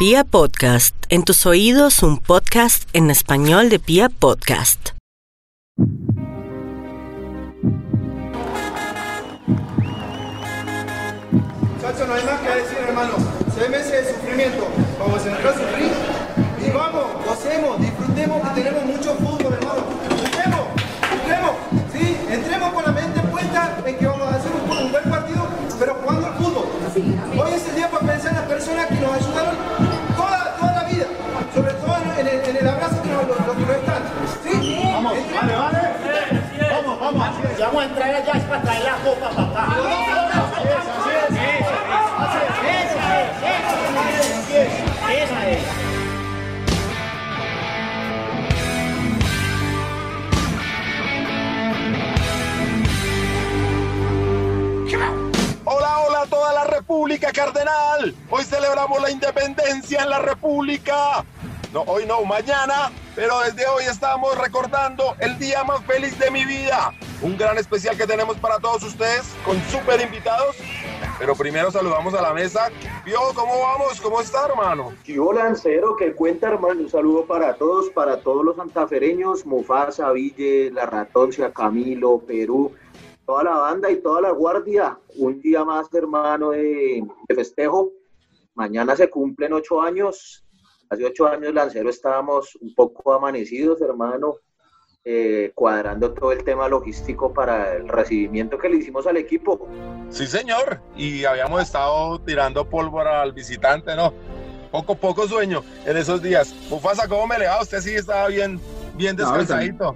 Pia Podcast, en tus oídos un podcast en español de Pia Podcast. Chacho, no hay más que decir, hermano. Seis meses de sufrimiento. Vamos a entrar a sufrir. Y vamos, gocemos, disfrutemos que tenemos mucho fútbol, hermano. Disfrutemos, disfrutemos. Sí, entremos con la mente puesta en que vamos a hacer un, un buen partido, pero jugando al fútbol. Hoy es el día para pensar en las personas que nos ayudaron En el, en el abrazo que nos, los, los que no están. ¿Sí? Vamos, Entremos. vale, vale. Vamos, vamos, así es. Ya vamos a entrar allá es para traer la copa. Así es, es. Esa es. Hola, hola a toda la República Cardenal. Hoy celebramos la independencia en la República. No, hoy no, mañana, pero desde hoy estamos recordando el día más feliz de mi vida. Un gran especial que tenemos para todos ustedes con súper invitados. Pero primero saludamos a la mesa. Pio, ¿cómo vamos? ¿Cómo está, hermano? Yo Lancero, que cuenta hermano, un saludo para todos, para todos los santafereños, Mufasa, Ville, La Ratoncia, Camilo, Perú, toda la banda y toda la guardia. Un día más hermano de festejo. Mañana se cumplen ocho años. Hace ocho años Lancero estábamos un poco amanecidos, hermano, eh, cuadrando todo el tema logístico para el recibimiento que le hicimos al equipo. Sí, señor. Y habíamos estado tirando pólvora al visitante, ¿no? Poco, poco sueño en esos días. Mufasa, ¿cómo me le va? Usted sí estaba bien, bien descansadito.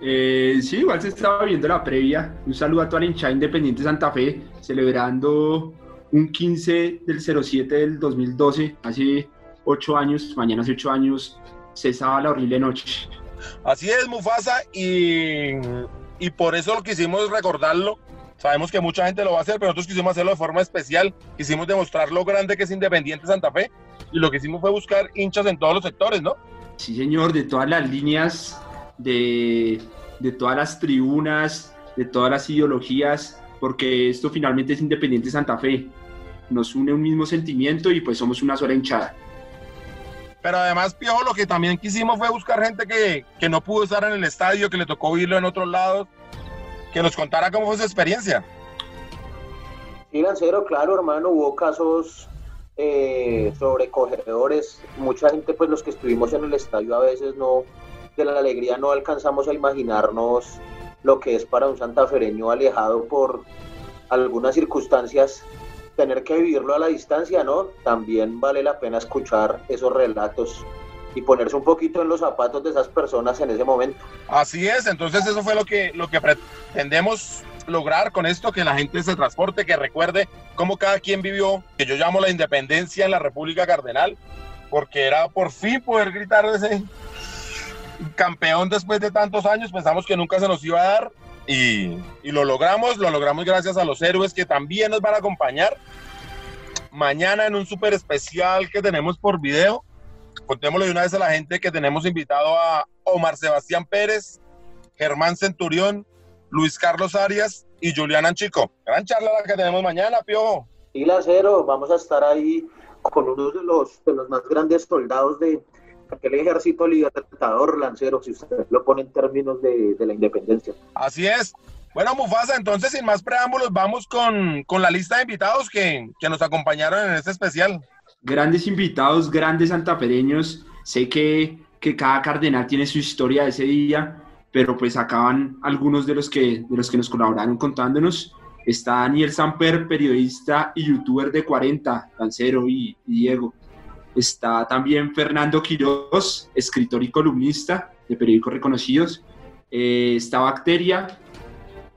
Eh, sí, igual se estaba viendo la previa. Un saludo a toda la hinchada Independiente Santa Fe, celebrando un 15 del 07 del 2012, hace ocho años, mañana hace ocho años, cesaba la horrible noche. Así es, Mufasa, y, y por eso lo quisimos recordarlo. Sabemos que mucha gente lo va a hacer, pero nosotros quisimos hacerlo de forma especial. Quisimos demostrar lo grande que es Independiente Santa Fe. Y lo que hicimos fue buscar hinchas en todos los sectores, ¿no? Sí, señor, de todas las líneas, de, de todas las tribunas, de todas las ideologías, porque esto finalmente es Independiente Santa Fe. Nos une un mismo sentimiento y pues somos una sola hinchada. Pero además, Piojo, lo que también quisimos fue buscar gente que, que no pudo estar en el estadio, que le tocó oírlo en otros lados, que nos contara cómo fue su experiencia. Sí, Lancero, claro, hermano, hubo casos eh, sobrecogedores. Mucha gente, pues los que estuvimos en el estadio a veces no, de la alegría no alcanzamos a imaginarnos lo que es para un santafereño alejado por algunas circunstancias tener que vivirlo a la distancia, ¿no? También vale la pena escuchar esos relatos y ponerse un poquito en los zapatos de esas personas en ese momento. Así es, entonces eso fue lo que, lo que pretendemos lograr con esto, que la gente se transporte, que recuerde cómo cada quien vivió, que yo llamo la independencia en la República Cardenal, porque era por fin poder gritar ese campeón después de tantos años, pensamos que nunca se nos iba a dar y, lo logramos, lo logramos gracias a los héroes que también nos van a acompañar mañana en un súper especial que tenemos por video. Contémosle de una vez a la gente que tenemos invitado a Omar Sebastián Pérez, Germán Centurión, Luis Carlos Arias y Julián Chico. Gran charla la que tenemos mañana, Piojo. Y Lancero, vamos a estar ahí con uno de los, de los más grandes soldados de aquel ejército libertador Lancero, si usted lo pone en términos de, de la independencia. Así es. Bueno, Mufasa, entonces sin más preámbulos, vamos con, con la lista de invitados que, que nos acompañaron en este especial. grandes invitados, grandes santafereños. Sé que, que cada cardenal tiene su historia de ese día, pero pues acaban algunos de los que, de los que nos colaboraron contándonos. Está Daniel Samper, periodista y youtuber de 40, Lancero y, y Diego. Está también Fernando Quiroz, escritor y columnista de periódicos reconocidos. Eh, está Bacteria,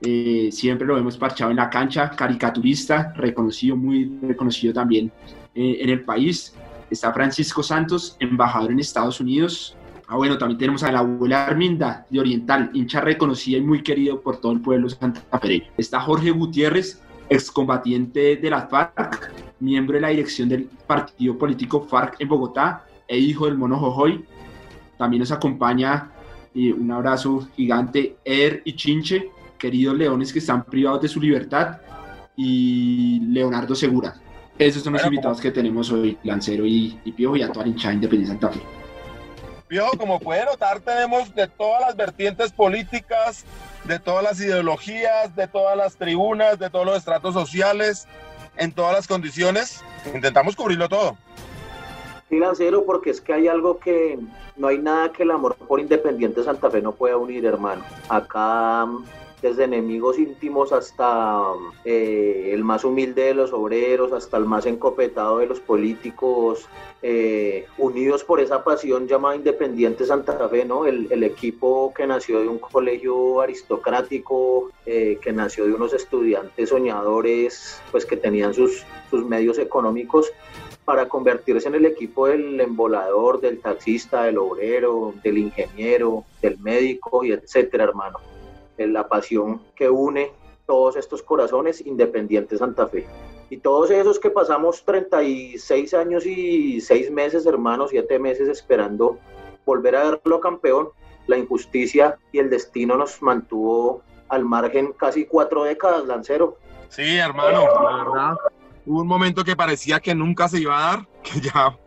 eh, siempre lo hemos parchado en la cancha, caricaturista, reconocido, muy reconocido también eh, en el país. Está Francisco Santos, embajador en Estados Unidos. Ah, bueno, también tenemos a la abuela Arminda de Oriental, hincha reconocida y muy querido por todo el pueblo santafereño. Está Jorge Gutiérrez, excombatiente de la FARC, miembro de la dirección del partido político FARC en Bogotá e hijo del mono Jojoy. También nos acompaña eh, un abrazo gigante Er y Chinche, queridos leones que están privados de su libertad, y Leonardo Segura, Esos son los invitados que tenemos hoy, Lancero y, y Piojo y a toda la hinchada Independiente Santa Fe. Piojo, como puede notar, tenemos de todas las vertientes políticas, de todas las ideologías, de todas las tribunas, de todos los estratos sociales, en todas las condiciones. Intentamos cubrirlo todo. Sí, Lancero, porque es que hay algo que no hay nada que el amor por Independiente Santa Fe no pueda unir, hermano. Acá desde enemigos íntimos hasta eh, el más humilde de los obreros, hasta el más encopetado de los políticos, eh, unidos por esa pasión llamada Independiente Santa Fe, ¿no? El, equipo que nació de un colegio aristocrático, eh, que nació de unos estudiantes soñadores, pues que tenían sus, sus medios económicos para convertirse en el equipo del embolador, del taxista, del obrero, del ingeniero, del médico y etcétera, hermano la pasión que une todos estos corazones independientes Santa Fe. Y todos esos que pasamos 36 años y 6 meses, hermanos, 7 meses esperando volver a verlo campeón, la injusticia y el destino nos mantuvo al margen casi cuatro décadas, Lancero. Sí, hermano, la verdad. Hubo un momento que parecía que nunca se iba a dar, que ya,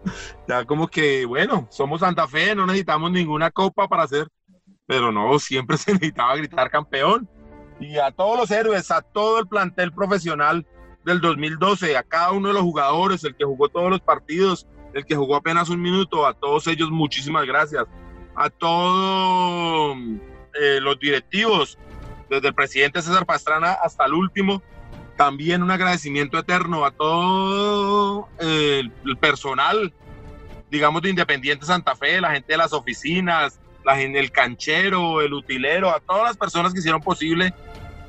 ya como que, bueno, somos Santa Fe, no necesitamos ninguna copa para hacer pero no, siempre se necesitaba gritar campeón. Y a todos los héroes, a todo el plantel profesional del 2012, a cada uno de los jugadores, el que jugó todos los partidos, el que jugó apenas un minuto, a todos ellos muchísimas gracias. A todos eh, los directivos, desde el presidente César Pastrana hasta el último, también un agradecimiento eterno a todo eh, el personal, digamos, de Independiente Santa Fe, la gente de las oficinas, la el canchero, el utilero, a todas las personas que hicieron posible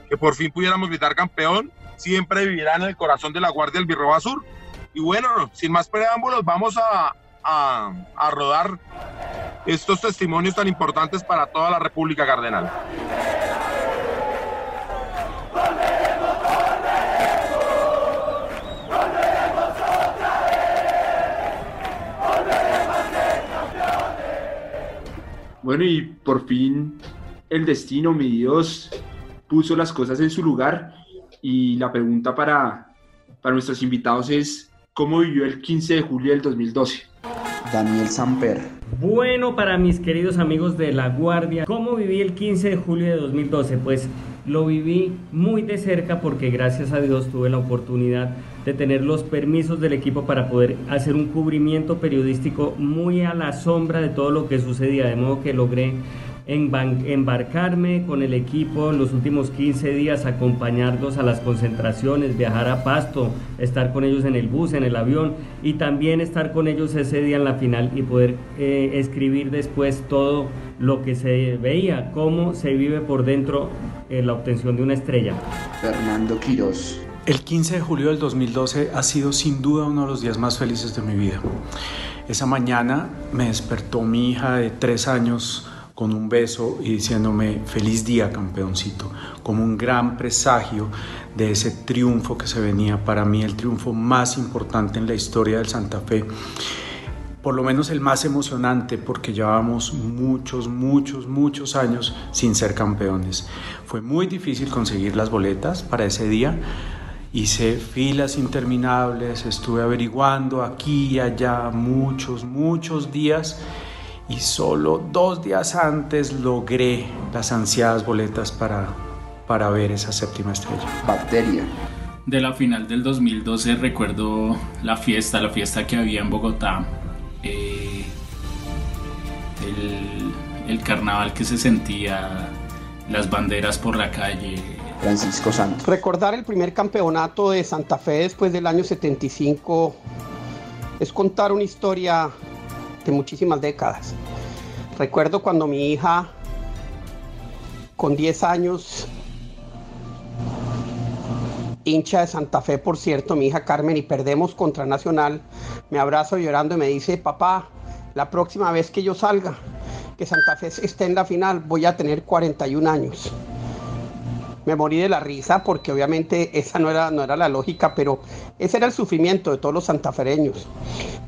que por fin pudiéramos gritar campeón, siempre vivirán en el corazón de la Guardia del Birroba Sur. Y bueno, sin más preámbulos, vamos a, a, a rodar estos testimonios tan importantes para toda la República Cardenal. Bueno, y por fin el destino, mi Dios, puso las cosas en su lugar. Y la pregunta para, para nuestros invitados es, ¿cómo vivió el 15 de julio del 2012? Daniel Samper. Bueno, para mis queridos amigos de La Guardia, ¿cómo viví el 15 de julio de 2012? Pues lo viví muy de cerca porque gracias a Dios tuve la oportunidad de tener los permisos del equipo para poder hacer un cubrimiento periodístico muy a la sombra de todo lo que sucedía, de modo que logré embarcarme con el equipo en los últimos 15 días, acompañarlos a las concentraciones, viajar a Pasto, estar con ellos en el bus, en el avión y también estar con ellos ese día en la final y poder eh, escribir después todo lo que se veía, cómo se vive por dentro en eh, la obtención de una estrella. Fernando Quiroz. El 15 de julio del 2012 ha sido sin duda uno de los días más felices de mi vida. Esa mañana me despertó mi hija de tres años con un beso y diciéndome feliz día campeoncito, como un gran presagio de ese triunfo que se venía para mí, el triunfo más importante en la historia del Santa Fe, por lo menos el más emocionante porque llevábamos muchos, muchos, muchos años sin ser campeones. Fue muy difícil conseguir las boletas para ese día, Hice filas interminables, estuve averiguando aquí y allá muchos, muchos días y solo dos días antes logré las ansiadas boletas para, para ver esa séptima estrella. Bacteria. De la final del 2012 recuerdo la fiesta, la fiesta que había en Bogotá, eh, el, el carnaval que se sentía, las banderas por la calle, Francisco Santos. Recordar el primer campeonato de Santa Fe después del año 75 es contar una historia de muchísimas décadas. Recuerdo cuando mi hija, con 10 años, hincha de Santa Fe, por cierto, mi hija Carmen, y perdemos contra Nacional, me abrazo llorando y me dice, papá, la próxima vez que yo salga, que Santa Fe esté en la final, voy a tener 41 años me morí de la risa porque obviamente esa no era, no era la lógica, pero ese era el sufrimiento de todos los santafereños.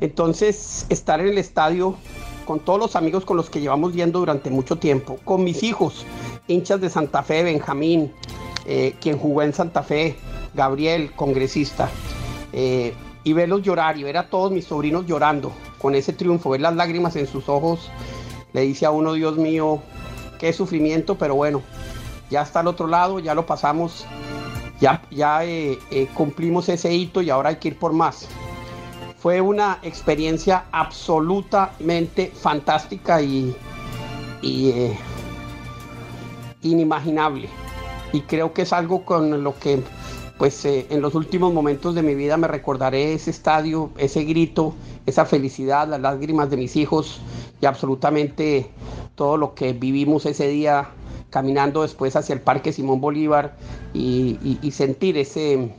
Entonces, estar en el estadio con todos los amigos con los que llevamos yendo durante mucho tiempo, con mis hijos, hinchas de Santa Fe, Benjamín, eh, quien jugó en Santa Fe, Gabriel, congresista, eh, y verlos llorar y ver a todos mis sobrinos llorando con ese triunfo, ver las lágrimas en sus ojos, le dice a uno, Dios mío, qué sufrimiento, pero bueno, ya está al otro lado, ya lo pasamos, ya, ya eh, eh, cumplimos ese hito y ahora hay que ir por más. Fue una experiencia absolutamente fantástica y, eh, inimaginable. Y creo que es algo con lo que pues en los últimos momentos de mi vida me recordaré ese estadio, ese grito, esa felicidad, las lágrimas de mis hijos y absolutamente todo lo que vivimos ese día caminando después hacia el Parque Simón Bolívar y, sentir ese,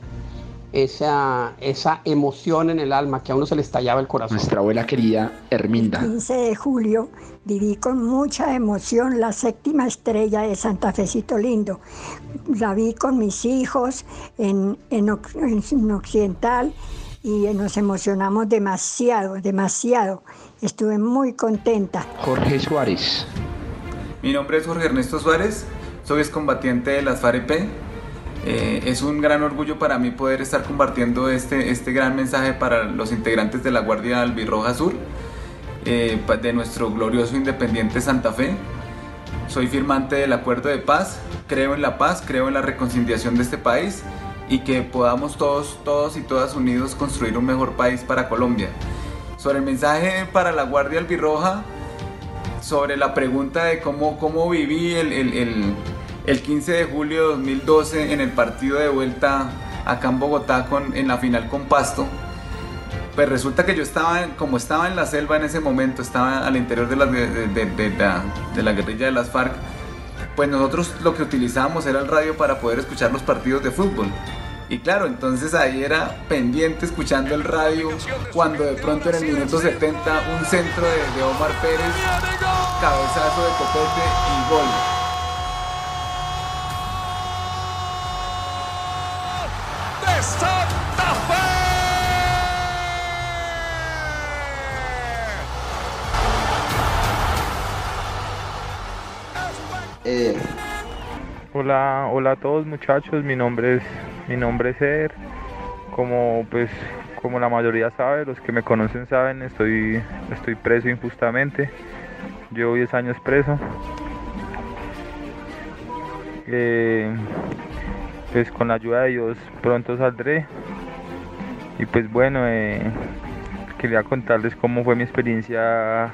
esa, esa emoción en el alma que a uno se le estallaba el corazón. Nuestra abuela querida Herminda. El 15 de julio viví con mucha emoción la séptima estrella de Santa Fecito Lindo. La vi con mis hijos en, en, en Occidental y nos emocionamos demasiado, demasiado. Estuve muy contenta. Jorge Suárez. Mi nombre es Jorge Ernesto Suárez, soy excombatiente de las FAREP. Eh, es un gran orgullo para mí poder estar compartiendo este, este gran mensaje para los integrantes de la Guardia Albirroja Sur, eh, de nuestro glorioso independiente Santa Fe. Soy firmante del acuerdo de paz, creo en la paz, creo en la reconciliación de este país y que podamos todos, todos y todas unidos construir un mejor país para Colombia. Sobre el mensaje para la Guardia Albirroja, sobre la pregunta de cómo, cómo viví el, el, el, 15 de julio de 2012 en el partido de vuelta acá en Bogotá con, en la final con Pasto, pues resulta que yo estaba, como estaba en la selva en ese momento, estaba al interior de la, de, la, de la guerrilla de las FARC, pues nosotros lo que utilizábamos era el radio para poder escuchar los partidos de fútbol. Y claro, entonces ahí era pendiente escuchando el radio cuando de pronto en el minuto 70 un centro de, Omar Pérez, cabezazo de copete y gol. Eh. Hola, hola a todos muchachos, mi nombre es mi nombre es Eder. Como pues como la mayoría sabe, los que me conocen saben, estoy estoy preso injustamente. Llevo 10 años preso. Eh, pues con la ayuda de Dios pronto saldré. Y pues bueno, eh, quería contarles cómo fue mi experiencia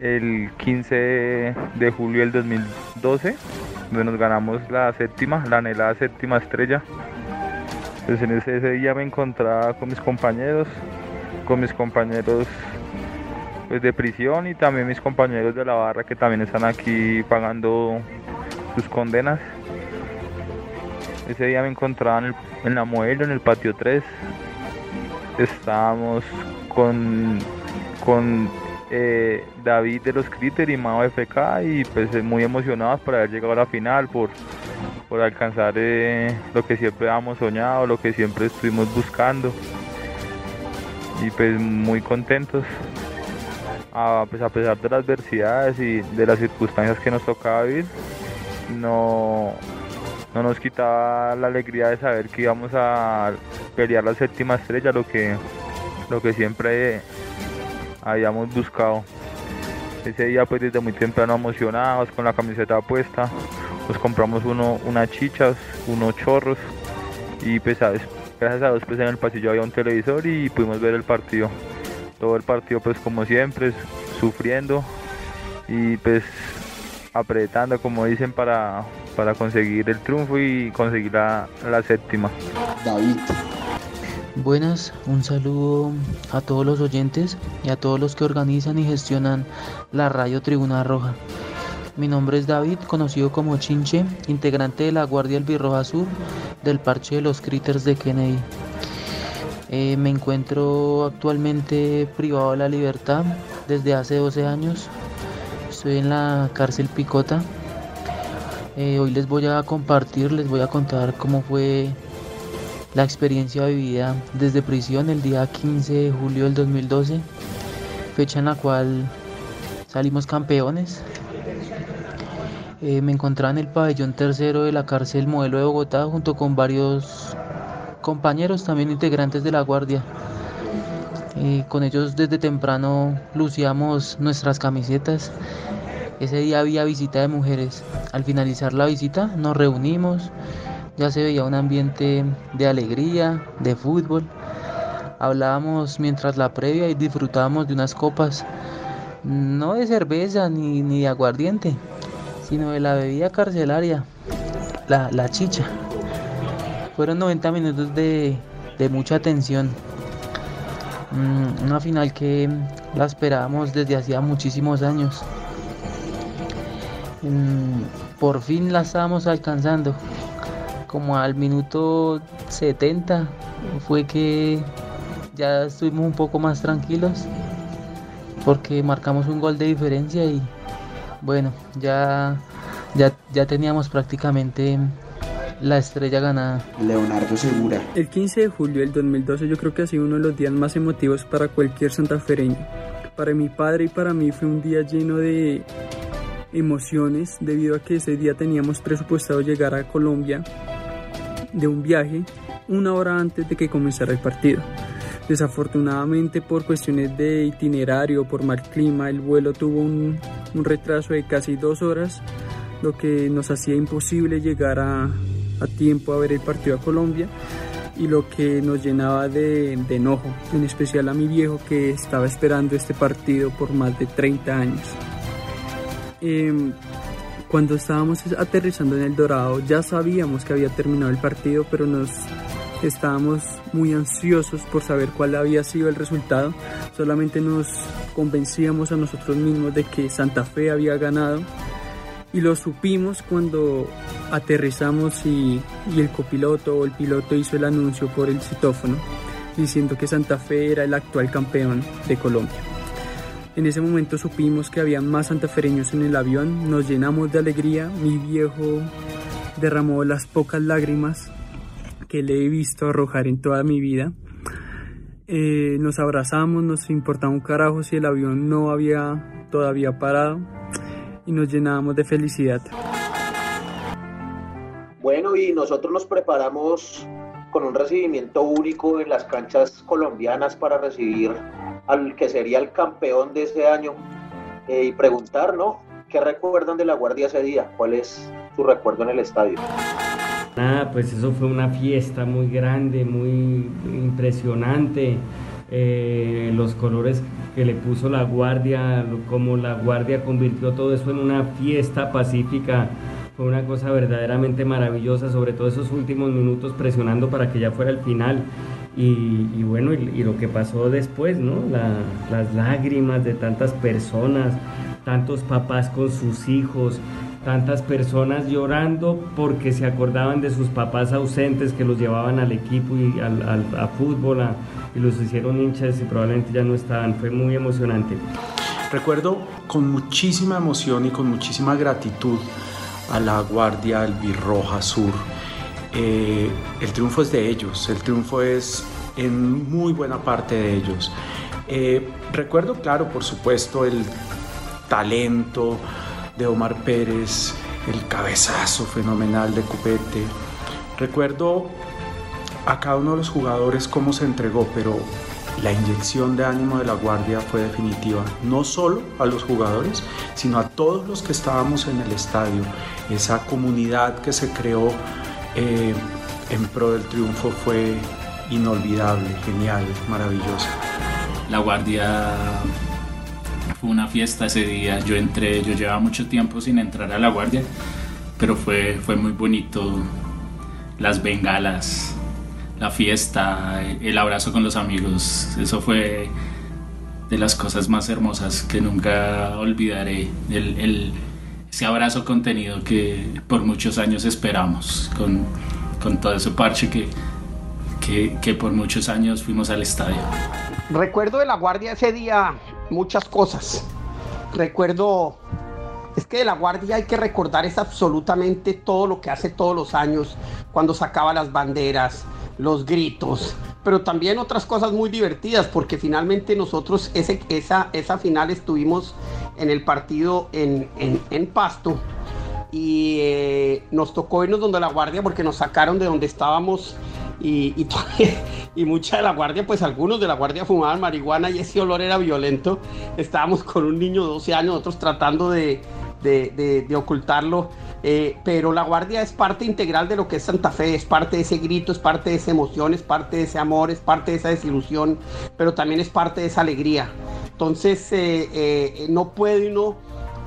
el 15 de julio del 2012 donde nos ganamos la séptima, la anhelada séptima estrella. Pues en ese, día me encontraba con mis compañeros, con mis compañeros pues, de prisión y también mis compañeros de la barra que también están aquí pagando sus condenas. Ese día me encontraba en, la modelo, en el patio 3. Estábamos con, con eh, David de los Critter y Mao FK y pues eh, muy emocionados por haber llegado a la final, por, por alcanzar eh, lo que siempre habíamos soñado, lo que siempre estuvimos buscando y pues muy contentos. A, pues a pesar de las adversidades y de las circunstancias que nos tocaba vivir, no, no nos quitaba la alegría de saber que íbamos a pelear la séptima estrella, lo que, lo que siempre habíamos buscado. Ese día pues desde muy temprano emocionados con la camiseta puesta, nos compramos uno, unas chichas, unos chorros y pues gracias a Dios pues en el pasillo había un televisor y pudimos ver el partido. Todo el partido pues como siempre, sufriendo y pues apretando como dicen para, para conseguir el triunfo y conseguir la, la séptima. Buenas, un saludo a todos los oyentes y a todos los que organizan y gestionan la Radio Tribuna Roja. Mi nombre es David, conocido como Chinche, integrante de la Guardia Albirroja Sur del Parche de los Critters de Kennedy. Eh, me encuentro actualmente privado de la libertad desde hace 12 años. Estoy en la cárcel Picota. Eh, hoy les voy a compartir, les voy a contar cómo fue la experiencia vivida desde prisión el día 15 de julio del 2012, fecha en la cual salimos campeones. Eh, me encontraba en el pabellón tercero de la cárcel modelo de Bogotá junto con varios compañeros, también integrantes de la Guardia. Eh, con ellos desde temprano lucíamos nuestras camisetas. Ese día había visita de mujeres. Al finalizar la visita nos reunimos, ya se veía un ambiente de alegría, de fútbol. Hablábamos mientras la previa y disfrutábamos de unas copas, no de cerveza ni, ni de aguardiente, sino de la bebida carcelaria, la, la chicha. Fueron 90 minutos de, de mucha tensión. Mm, una final que la esperábamos desde hacía muchísimos años. Mm, por fin la estábamos alcanzando. Como al minuto 70 fue que ya estuvimos un poco más tranquilos porque marcamos un gol de diferencia y bueno, ya, ya, ya teníamos prácticamente la estrella ganada. Leonardo Segura. El 15 de julio del 2012 yo creo que ha sido uno de los días más emotivos para cualquier santafereño. Para mi padre y para mí fue un día lleno de emociones debido a que ese día teníamos presupuestado llegar a Colombia de un viaje una hora antes de que comenzara el partido. Desafortunadamente por cuestiones de itinerario, por mal clima, el vuelo tuvo un, un retraso de casi dos horas, lo que nos hacía imposible llegar a, a tiempo a ver el partido a Colombia y lo que nos llenaba de, de, enojo, en especial a mi viejo que estaba esperando este partido por más de 30 años. Eh, cuando estábamos aterrizando en el Dorado ya sabíamos que había terminado el partido, pero nos estábamos muy ansiosos por saber cuál había sido el resultado. Solamente nos convencíamos a nosotros mismos de que Santa Fe había ganado y lo supimos cuando aterrizamos y, y, el copiloto o el piloto hizo el anuncio por el citófono diciendo que Santa Fe era el actual campeón de Colombia. En ese momento supimos que había más santafereños en el avión, nos llenamos de alegría, mi viejo derramó las pocas lágrimas que le he visto arrojar en toda mi vida. Eh, nos abrazamos, nos importaba un carajo si el avión no había todavía parado y nos llenábamos de felicidad. Bueno, y nosotros nos preparamos con un recibimiento único en las canchas colombianas para recibir al que sería el campeón de ese año eh, y preguntar, ¿no? ¿Qué recuerdan de la Guardia ese día? ¿Cuál es su recuerdo en el estadio? Nada, pues eso fue una fiesta muy grande, muy impresionante. Eh, los colores que le puso la guardia, como la guardia convirtió todo eso en una fiesta pacífica, fue una cosa verdaderamente maravillosa, sobre todo esos últimos minutos presionando para que ya fuera el final. Y, y bueno, y, y, lo que pasó después, ¿no? La, las lágrimas de tantas personas, tantos papás con sus hijos, tantas personas llorando porque se acordaban de sus papás ausentes que los llevaban al equipo y al, al a fútbol a, y los hicieron hinchas y probablemente ya no estaban. Fue muy emocionante. Recuerdo con muchísima emoción y con muchísima gratitud a la Guardia Albirroja Sur. Eh, el triunfo es de ellos, el triunfo es en muy buena parte de ellos. Eh, recuerdo, claro, por supuesto, el talento, de Omar Pérez, el cabezazo fenomenal de Cupete. Recuerdo a cada uno de los jugadores cómo se entregó, pero la inyección de ánimo de la Guardia fue definitiva, no solo a los jugadores, sino a todos los que estábamos en el estadio. Esa comunidad que se creó eh, en pro del triunfo fue inolvidable, genial, maravillosa. La Guardia fue una fiesta ese día. Yo entré, yo llevaba mucho tiempo sin entrar a la guardia, pero fue, fue muy bonito. Las bengalas, la fiesta, el abrazo con los amigos, eso fue de las cosas más hermosas que nunca olvidaré. El, el, ese abrazo contenido que por muchos años esperamos, con, con todo ese parche que, que, que por muchos años fuimos al estadio. Recuerdo de la guardia ese día muchas cosas. Recuerdo, es que de la guardia hay que recordar es absolutamente todo lo que hace todos los años, cuando sacaba las banderas, los gritos, pero también otras cosas muy divertidas, porque finalmente nosotros ese, esa, esa final estuvimos en el partido en, en, en Pasto y eh, nos tocó irnos donde la guardia porque nos sacaron de donde estábamos y, y, mucha de la guardia, pues algunos de la guardia fumaban marihuana y ese olor era violento. Estábamos con un niño de 12 años, nosotros tratando de, de, de ocultarlo. Eh, pero la guardia es parte integral de lo que es Santa Fe, es parte de ese grito, es parte de esa emoción, es parte de ese amor, es parte de esa desilusión, pero también es parte de esa alegría. Entonces eh, eh, no puede uno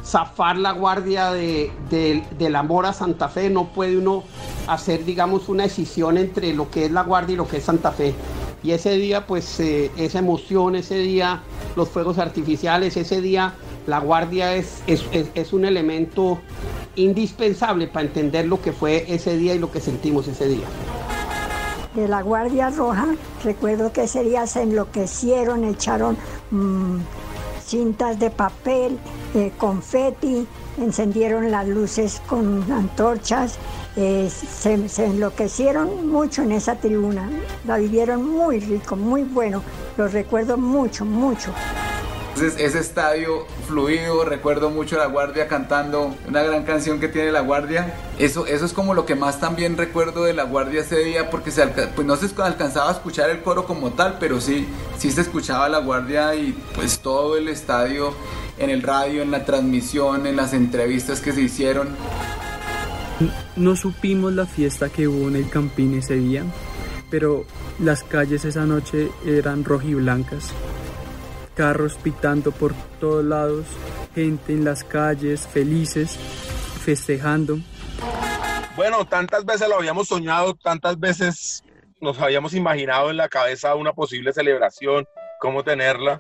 zafar la guardia de, de, del amor a Santa Fe, no puede uno hacer, digamos, una decisión entre lo que es la guardia y lo que es Santa Fe. Y ese día, pues, esa emoción, ese día, los fuegos artificiales, ese día, la guardia es, es, es un elemento indispensable para entender lo que fue ese día y lo que sentimos ese día de la Guardia Roja. Recuerdo que ese día se enloquecieron, echaron mmm, cintas de papel, eh, confeti, encendieron las luces con antorchas. Eh, se, se, enloquecieron mucho en esa tribuna. La vivieron muy rico, muy bueno. Lo recuerdo mucho, mucho. Ese estadio fluido, recuerdo mucho a La Guardia cantando una gran canción que tiene La Guardia. Eso, eso es como lo que más también recuerdo de La Guardia ese día, porque se pues no se alcanzaba a escuchar el coro como tal, pero sí, sí se escuchaba La Guardia y pues todo el estadio en el radio, en la transmisión, en las entrevistas que se hicieron. No supimos la fiesta que hubo en el Campín ese día, pero las calles esa noche eran rojiblancas carros pitando por todos lados, gente en las calles, felices, festejando. Bueno, tantas veces lo habíamos soñado, tantas veces nos habíamos imaginado en la cabeza una posible celebración, cómo tenerla,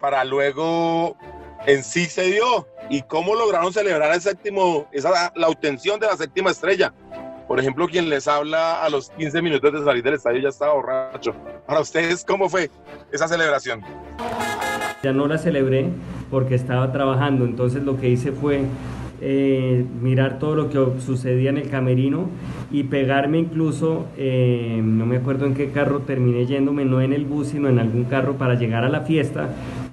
para luego en sí se dio. ¿Y cómo lograron celebrar el séptimo, esa, la obtención de la séptima estrella? Por ejemplo, quien les habla a los 15 minutos de salir del estadio ya estaba borracho. Para ustedes, ¿cómo fue esa celebración? Ya no la celebré porque estaba trabajando, entonces lo que hice fue eh, mirar todo lo que sucedía en el camerino y pegarme incluso, eh, no me acuerdo en qué carro terminé yéndome, no en el bus, sino en algún carro para llegar a la fiesta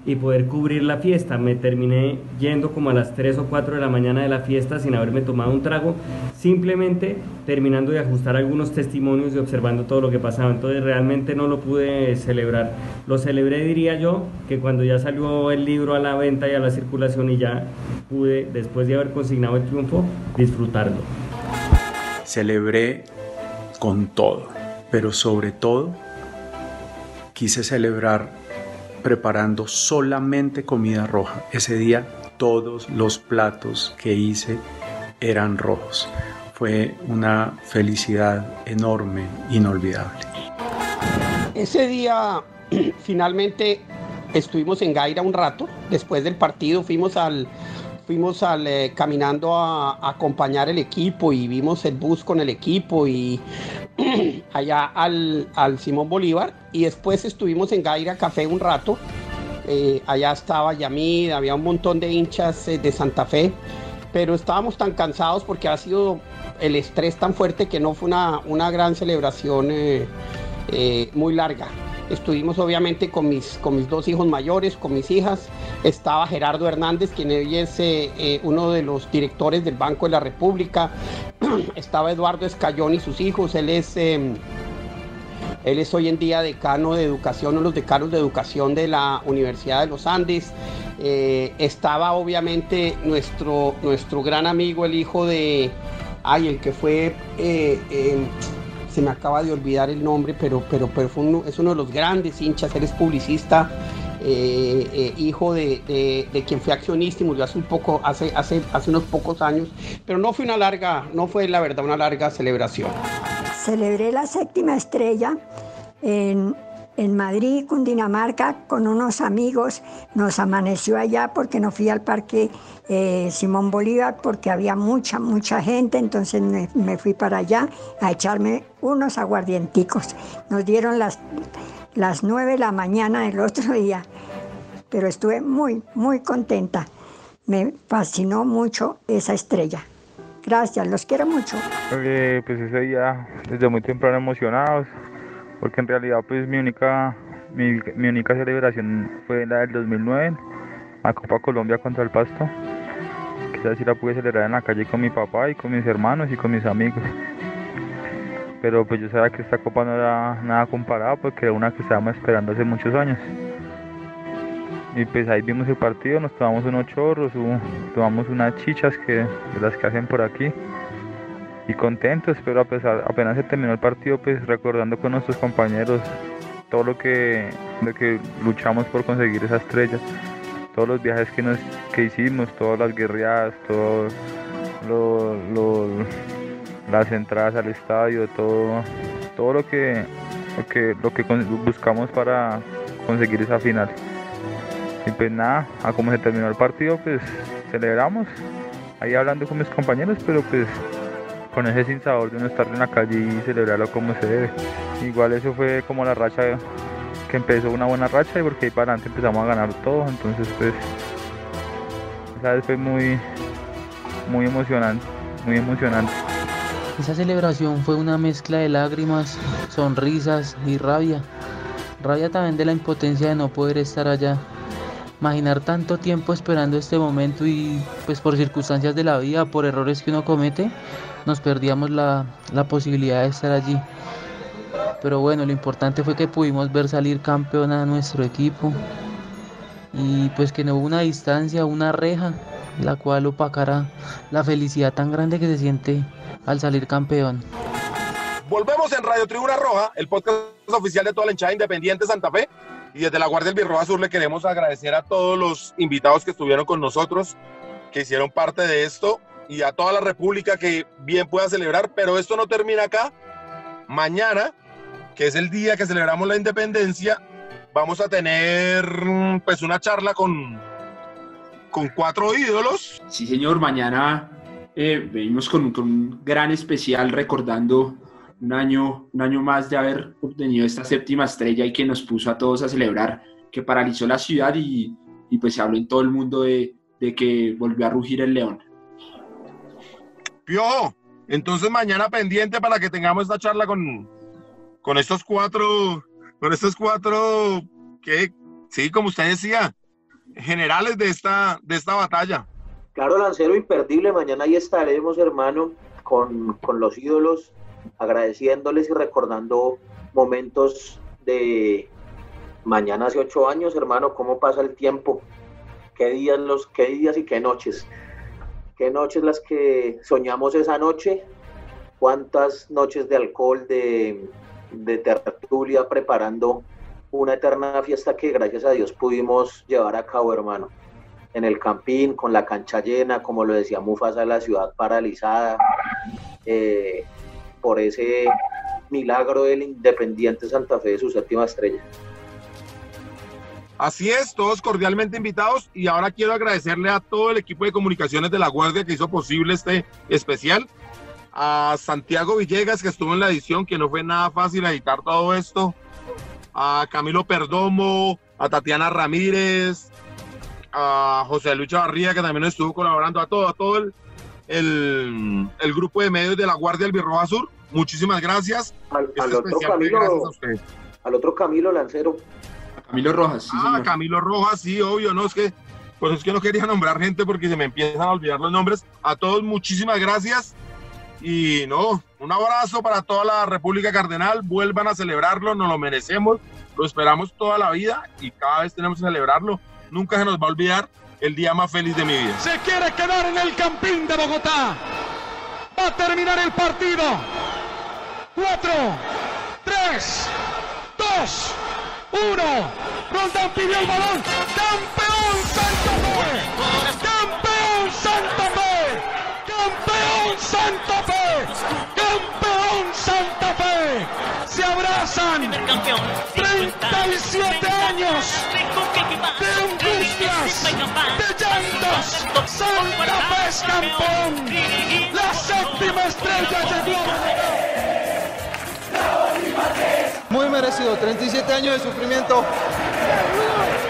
y poder cubrir la fiesta. Me terminé yendo como a las 3 o 4 de la mañana de la fiesta sin haberme tomado un trago, simplemente terminando de ajustar algunos testimonios y observando todo lo que pasaba. Entonces realmente no lo pude celebrar. Lo celebré, diría yo, que cuando ya salió el libro a la venta y a la circulación y ya pude, después de haber consignado el triunfo, disfrutarlo. Celebré con todo, pero sobre todo quise celebrar preparando solamente comida roja. Ese día todos los platos que hice eran rojos. Fue una felicidad enorme, inolvidable. Ese día finalmente estuvimos en Gaira un rato, después del partido fuimos al fuimos al, eh, caminando a, a, acompañar el equipo y vimos el bus con el equipo y allá al, al, Simón Bolívar y después estuvimos en Gaira Café un rato. Eh, allá estaba Yamid, había un montón de hinchas eh, de Santa Fe, pero estábamos tan cansados porque ha sido el estrés tan fuerte que no fue una, una gran celebración eh, muy larga. Estuvimos obviamente con mis, con mis dos hijos mayores, con mis hijas. Estaba Gerardo Hernández, quien hoy es eh, eh, uno de los directores del Banco de la República. Estaba Eduardo Escayón y sus hijos. Él es, eh, él es hoy en día decano de educación, uno de los decanos de educación de la Universidad de los Andes. estaba obviamente nuestro, nuestro gran amigo, el hijo de, ay, el que fue se me acaba de olvidar el nombre, pero, pero, pero fue uno, es uno de los grandes hinchas, él es publicista, eh, eh, hijo de, de, de, quien fue accionista y murió hace un poco, hace, hace, hace unos pocos años, pero no fue una larga, no fue la verdad una larga celebración. Celebré la séptima estrella en, en Madrid, Cundinamarca, con unos amigos. Nos amaneció allá porque no fui al parque eh, Simón Bolívar porque había mucha, mucha gente. Entonces me, fui para allá a echarme unos aguardienticos. Nos dieron las, las 9 de la mañana del otro día, pero estuve muy, muy contenta. Me fascinó mucho esa estrella. Gracias, los quiero mucho. Eh, pues ese día, desde muy temprano emocionados, porque en realidad pues mi única mi, mi, única celebración fue la del 2009 la Copa Colombia contra el Pasto que esa sí la pude celebrar en la calle con mi papá y con mis hermanos y con mis amigos pero pues yo sabía que esta copa no era nada comparada porque era una que estábamos esperando hace muchos años. Y pues ahí vimos el partido, nos tomamos unos chorros, tomamos unas chichas que, de las que hacen por aquí. Y contentos, pero a pesar, apenas se terminó el partido, pues recordando con nuestros compañeros todo lo que, lo que luchamos por conseguir esa estrella, todos los viajes que, nos, que hicimos, todas las guerreadas, todo las entradas al estadio, todo, todo lo que, lo que, lo que buscamos para conseguir esa final. Y pues nada, a como se terminó el partido, pues celebramos, ahí hablando con mis compañeros, pero pues con ese sin de no estar en la calle y celebrarlo como se debe. Igual eso fue como la racha que empezó una buena racha y porque ahí para adelante empezamos a ganar todo, entonces pues esa vez fue muy muy emocionante, muy emocionante. Esa celebración fue una mezcla de lágrimas, sonrisas y rabia. Rabia también de la impotencia de no poder estar allá. Imaginar tanto tiempo esperando este momento y pues por circunstancias de la vida, por errores que uno comete, nos perdíamos la, la posibilidad de estar allí. Pero bueno, lo importante fue que pudimos ver salir campeón a nuestro equipo y pues que no hubo una distancia, una reja la cual opacará la felicidad tan grande que se siente al salir campeón. Volvemos en Radio Tribuna Roja, el podcast oficial de toda la hinchada independiente Santa Fe. Y desde la Guardia del Birroja Sur le queremos agradecer a todos los invitados que estuvieron con nosotros, que hicieron parte de esto, y a toda la República que bien pueda celebrar. Pero esto no termina acá. Mañana, que es el día que celebramos la independencia, vamos a tener pues una charla con con cuatro ídolos. Sí, señor, mañana eh, venimos con, un gran especial recordando un año, un año más de haber obtenido esta séptima estrella y que nos puso a todos a celebrar, que paralizó la ciudad y, y pues se habló en todo el mundo de, de que volvió a rugir el león. Piojo, entonces mañana pendiente para que tengamos esta charla con, con estos cuatro, con estos cuatro, que sí, como usted decía, generales de esta, de esta batalla. Claro, Lancero, imperdible. Mañana ahí estaremos, hermano, con, con los ídolos, agradeciéndoles y recordando momentos de mañana hace ocho años, hermano, cómo pasa el tiempo, qué días, los, qué días y qué noches, qué noches las que soñamos esa noche, cuántas noches de alcohol, de, tertulia preparando una eterna fiesta que gracias a Dios pudimos llevar a cabo, hermano. En el campín, con la cancha llena, como lo decía Mufasa, la ciudad paralizada, eh, por ese milagro del Independiente Santa Fe de su séptima estrella. Así es, todos cordialmente invitados y ahora quiero agradecerle a todo el equipo de comunicaciones de la Guardia que hizo posible este especial, a Santiago Villegas que estuvo en la edición, que no fue nada fácil editar todo esto, a Camilo Perdomo, a Tatiana Ramírez, a José Luis Barría, que también estuvo colaborando, a todo, a todo el, el, grupo de medios de la Guardia del Birroja Sur. Muchísimas gracias. Al, este otro Camilo, al otro Camilo Lancero. Camilo Rojas, sí. Ah, Camilo Rojas, sí, obvio, no es que, pues es que no quería nombrar gente porque se me empiezan a olvidar los nombres. A todos, muchísimas gracias. Y no, un abrazo para toda la República Cardenal. Vuelvan a celebrarlo, nos lo merecemos. Lo esperamos toda la vida y cada vez tenemos que celebrarlo. Nunca se nos va a olvidar el día más feliz de mi vida. Se quiere quedar en el Campín de Bogotá. Va a terminar el partido. Cuatro, tres, dos, uno. Roldán pidió el balón. ¡Campeón Santa Fe! ¡Campeón Santa Fe! ¡Campeón Santa Fe! ¡Campeón Santa Fe! Se abrazan 37 años de angustias, de llantos. Santa Fe es campeón. La séptima estrella llegó. Muy merecido, 37 años de sufrimiento.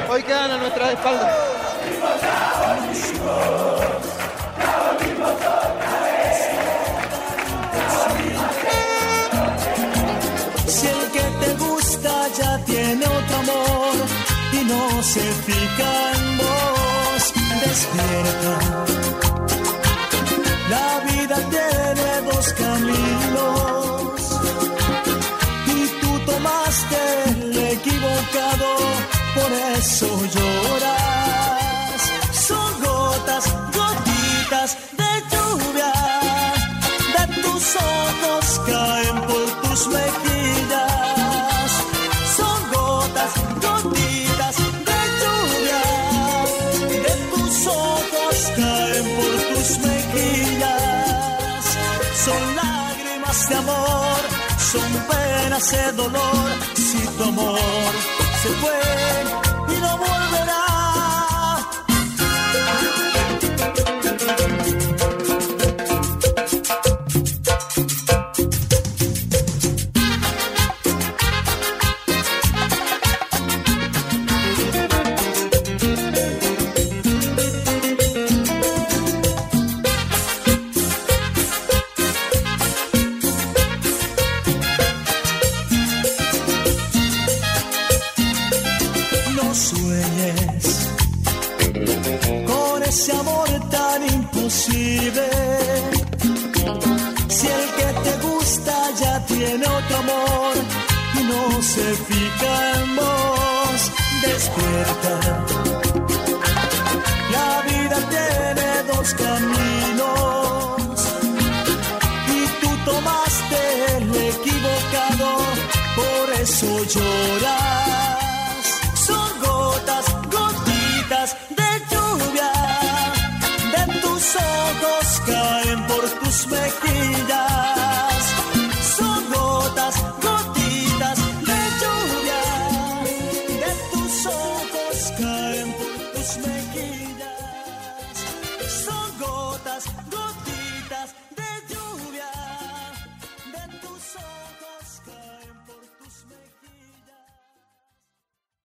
Hoy quedan a nuestras espaldas. Si el que te gusta ya tiene otro amor y no se fija en vos, despierta. La vida tiene dos caminos por eso lloras. Son gotas, gotitas de lluvia, de tus ojos caen por tus mejillas. Son gotas, gotitas de lluvia, de tus ojos caen por tus mejillas. Son lágrimas de amor, son penas de dolor. Se fue sueñes con ese amor tan imposible. Si el que te gusta ya tiene otro amor y no se fija en vos, despierta. La vida tiene dos caminos susme queda